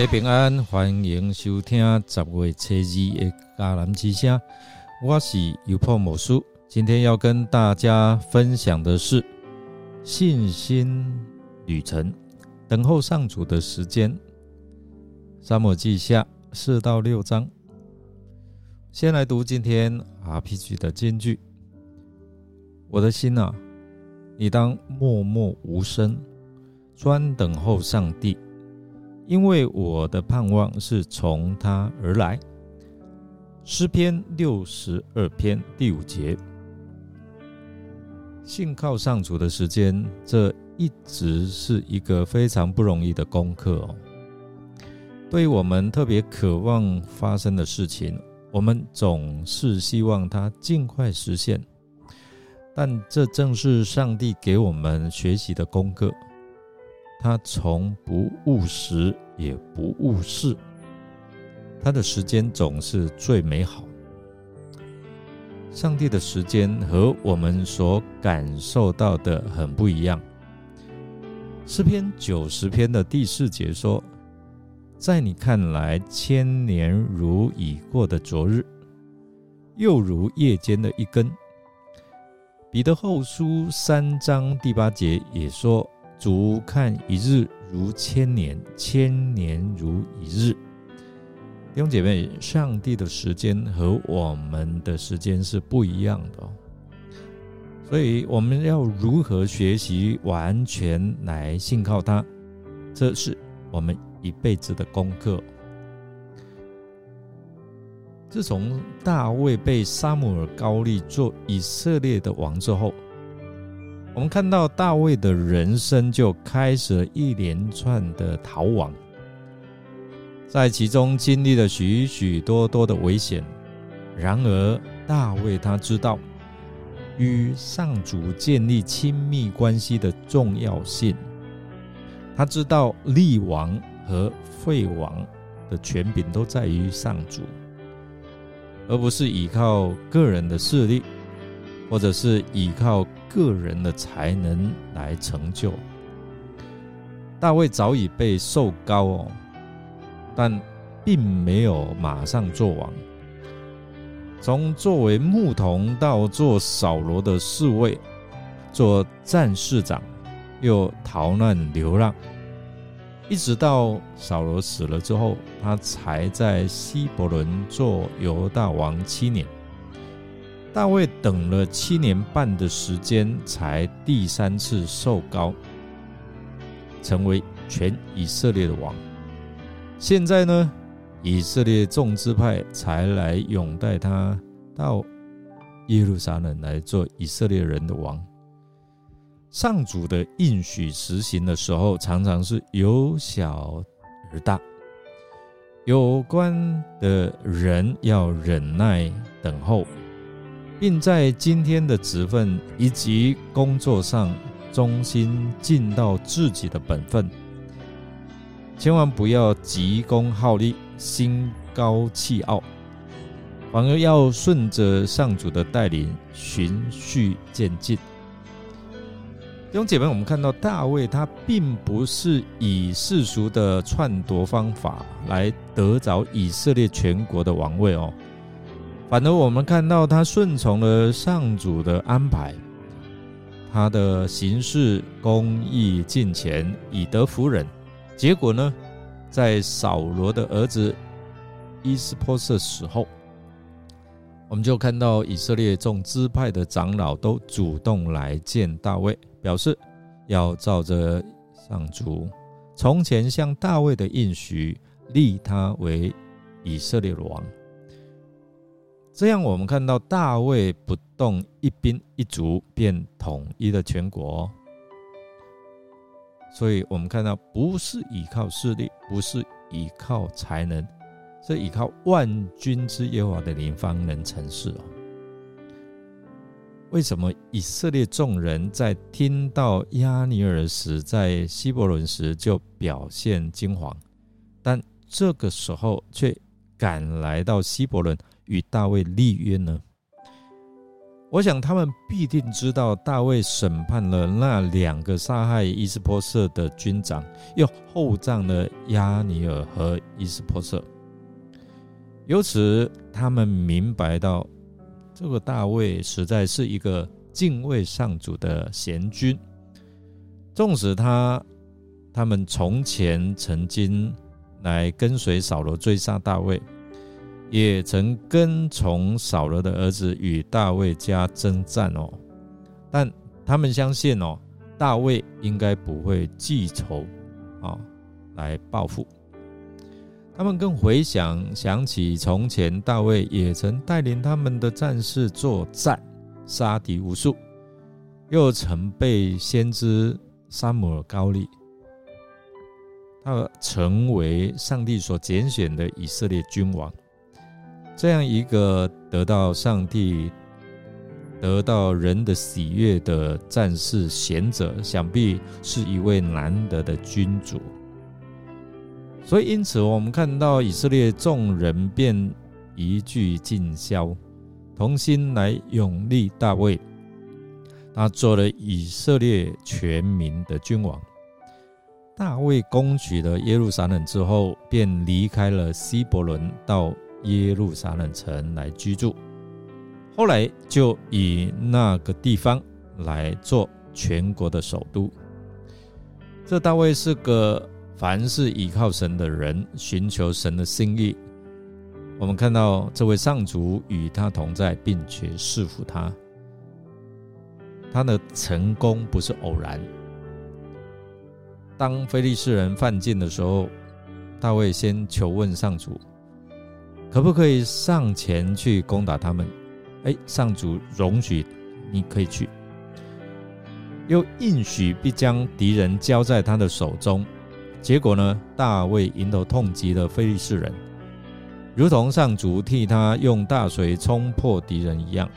家平安，欢迎收听十月初二的迦南之声。我是尤破某书，今天要跟大家分享的是信心旅程，等候上主的时间。沙漠记下四到六章，先来读今天 RPG 的金句：我的心啊，你当默默无声，专等候上帝。因为我的盼望是从他而来。诗篇六十二篇第五节，信靠上主的时间，这一直是一个非常不容易的功课哦。对于我们特别渴望发生的事情，我们总是希望它尽快实现，但这正是上帝给我们学习的功课。他从不务实，也不务事。他的时间总是最美好。上帝的时间和我们所感受到的很不一样。诗篇九十篇的第四节说：“在你看来，千年如已过的昨日，又如夜间的一根。”彼得后书三章第八节也说。足看一日如千年，千年如一日。弟兄姐妹，上帝的时间和我们的时间是不一样的哦，所以我们要如何学习完全来信靠他，这是我们一辈子的功课。自从大卫被沙姆尔高利做以色列的王之后。我们看到大卫的人生就开始了一连串的逃亡，在其中经历了许许多多的危险。然而，大卫他知道与上主建立亲密关系的重要性，他知道立王和废王的权柄都在于上主，而不是依靠个人的势力，或者是依靠。个人的才能来成就。大卫早已被受高哦，但并没有马上做王。从作为牧童到做扫罗的侍卫，做战士长，又逃难流浪，一直到扫罗死了之后，他才在希伯伦做犹大王七年。大卫等了七年半的时间，才第三次受膏，成为全以色列的王。现在呢，以色列众支派才来拥戴他到耶路撒冷来做以色列人的王。上主的应许实行的时候，常常是由小而大。有关的人要忍耐等候。并在今天的职分以及工作上忠心尽到自己的本分，千万不要急功好利、心高气傲，反而要顺着上主的带领，循序渐进。弟兄姐妹，我们看到大卫，他并不是以世俗的篡夺方法来得着以色列全国的王位哦。反而，我们看到他顺从了上主的安排，他的行事公义尽前，以德服人。结果呢，在扫罗的儿子伊斯波瑟死后，我们就看到以色列众支派的长老都主动来见大卫，表示要照着上主从前向大卫的应许，立他为以色列王。这样，我们看到大卫不动一兵一卒便统一了全国，所以我们看到不是依靠势力，不是依靠才能，是依靠万军之耶和华的灵方能成事哦。为什么以色列众人在听到亚尼尔时在希伯伦时就表现惊惶，但这个时候却赶来到希伯伦？与大卫立约呢？我想他们必定知道大卫审判了那两个杀害伊斯波瑟的军长，又厚葬了亚尼尔和伊斯波瑟。由此，他们明白到，这个大卫实在是一个敬畏上主的贤君。纵使他他们从前曾经来跟随扫罗追杀大卫。也曾跟从扫罗的儿子与大卫家征战哦，但他们相信哦，大卫应该不会记仇啊，来报复。他们更回想想起从前大卫也曾带领他们的战士作战，杀敌无数，又曾被先知沙姆尔高利，他成为上帝所拣选的以色列君王。这样一个得到上帝、得到人的喜悦的战士贤者，想必是一位难得的君主。所以，因此我们看到以色列众人便一句尽销，同心来永立大卫。他做了以色列全民的君王。大卫攻取了耶路撒冷之后，便离开了希伯伦，到。耶路撒冷城来居住，后来就以那个地方来做全国的首都。这大卫是个凡事依靠神的人，寻求神的心意。我们看到这位上主与他同在，并且赐福他。他的成功不是偶然。当非利士人犯境的时候，大卫先求问上主。可不可以上前去攻打他们？哎，上主容许你可以去，又应许必将敌人交在他的手中。结果呢，大卫迎头痛击了非利士人，如同上主替他用大水冲破敌人一样。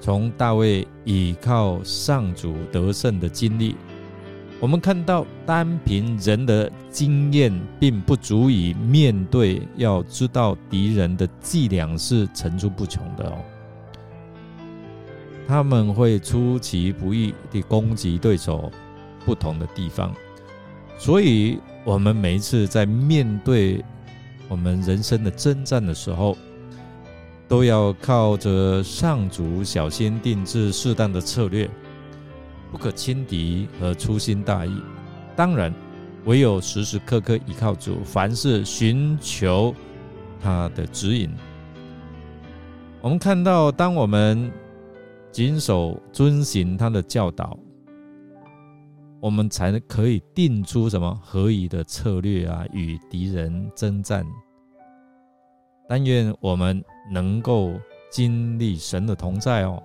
从大卫倚靠上主得胜的经历。我们看到，单凭人的经验，并不足以面对。要知道，敌人的伎俩是层出不穷的哦。他们会出其不意地攻击对手不同的地方，所以，我们每一次在面对我们人生的征战的时候，都要靠着上主小心定制适当的策略。不可轻敌和粗心大意，当然，唯有时时刻刻依靠主，凡事寻求他的指引。我们看到，当我们谨守遵行他的教导，我们才可以定出什么合宜的策略啊，与敌人征战。但愿我们能够经历神的同在哦，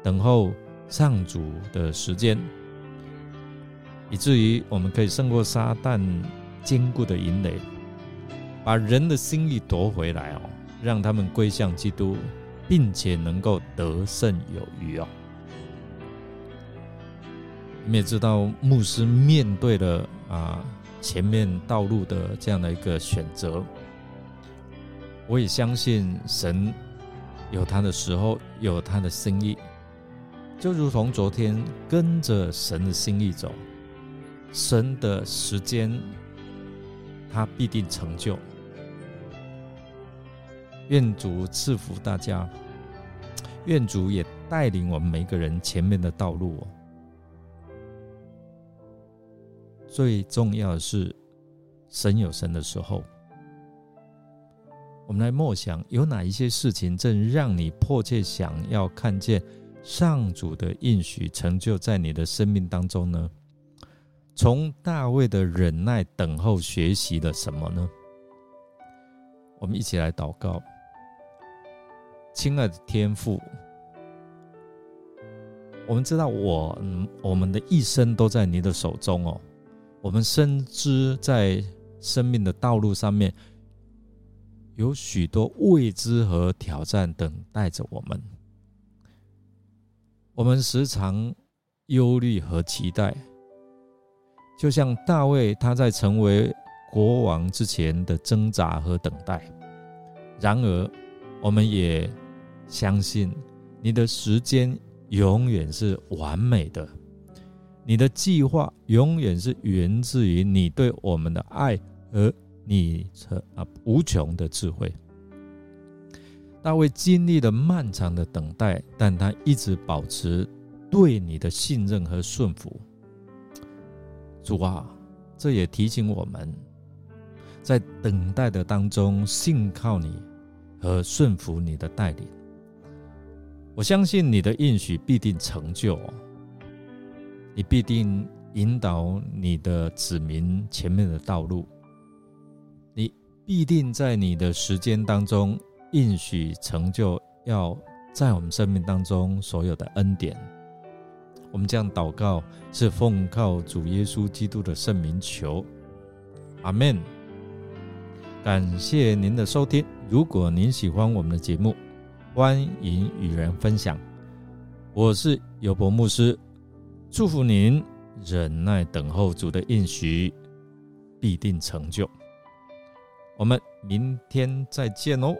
等候。上主的时间，以至于我们可以胜过撒旦坚固的营垒，把人的心意夺回来哦，让他们归向基督，并且能够得胜有余哦。你们也知道，牧师面对了啊前面道路的这样的一个选择，我也相信神有他的时候，有他的心意。就如同昨天跟着神的心意走，神的时间，他必定成就。愿主赐福大家，愿主也带领我们每个人前面的道路。最重要的是，神有神的时候，我们来默想，有哪一些事情正让你迫切想要看见？上主的应许成就在你的生命当中呢？从大卫的忍耐等候学习了什么呢？我们一起来祷告，亲爱的天父，我们知道我我们的一生都在你的手中哦。我们深知在生命的道路上面有许多未知和挑战等待着我们。我们时常忧虑和期待，就像大卫他在成为国王之前的挣扎和等待。然而，我们也相信，你的时间永远是完美的，你的计划永远是源自于你对我们的爱和你啊无穷的智慧。大卫经历了漫长的等待，但他一直保持对你的信任和顺服。主啊，这也提醒我们，在等待的当中，信靠你和顺服你的带领。我相信你的应许必定成就，你必定引导你的子民前面的道路，你必定在你的时间当中。应许成就要在我们生命当中所有的恩典，我们这样祷告是奉靠主耶稣基督的圣名求，阿门。感谢您的收听，如果您喜欢我们的节目，欢迎与人分享。我是尤伯牧师，祝福您忍耐等候主的应许必定成就。我们明天再见哦。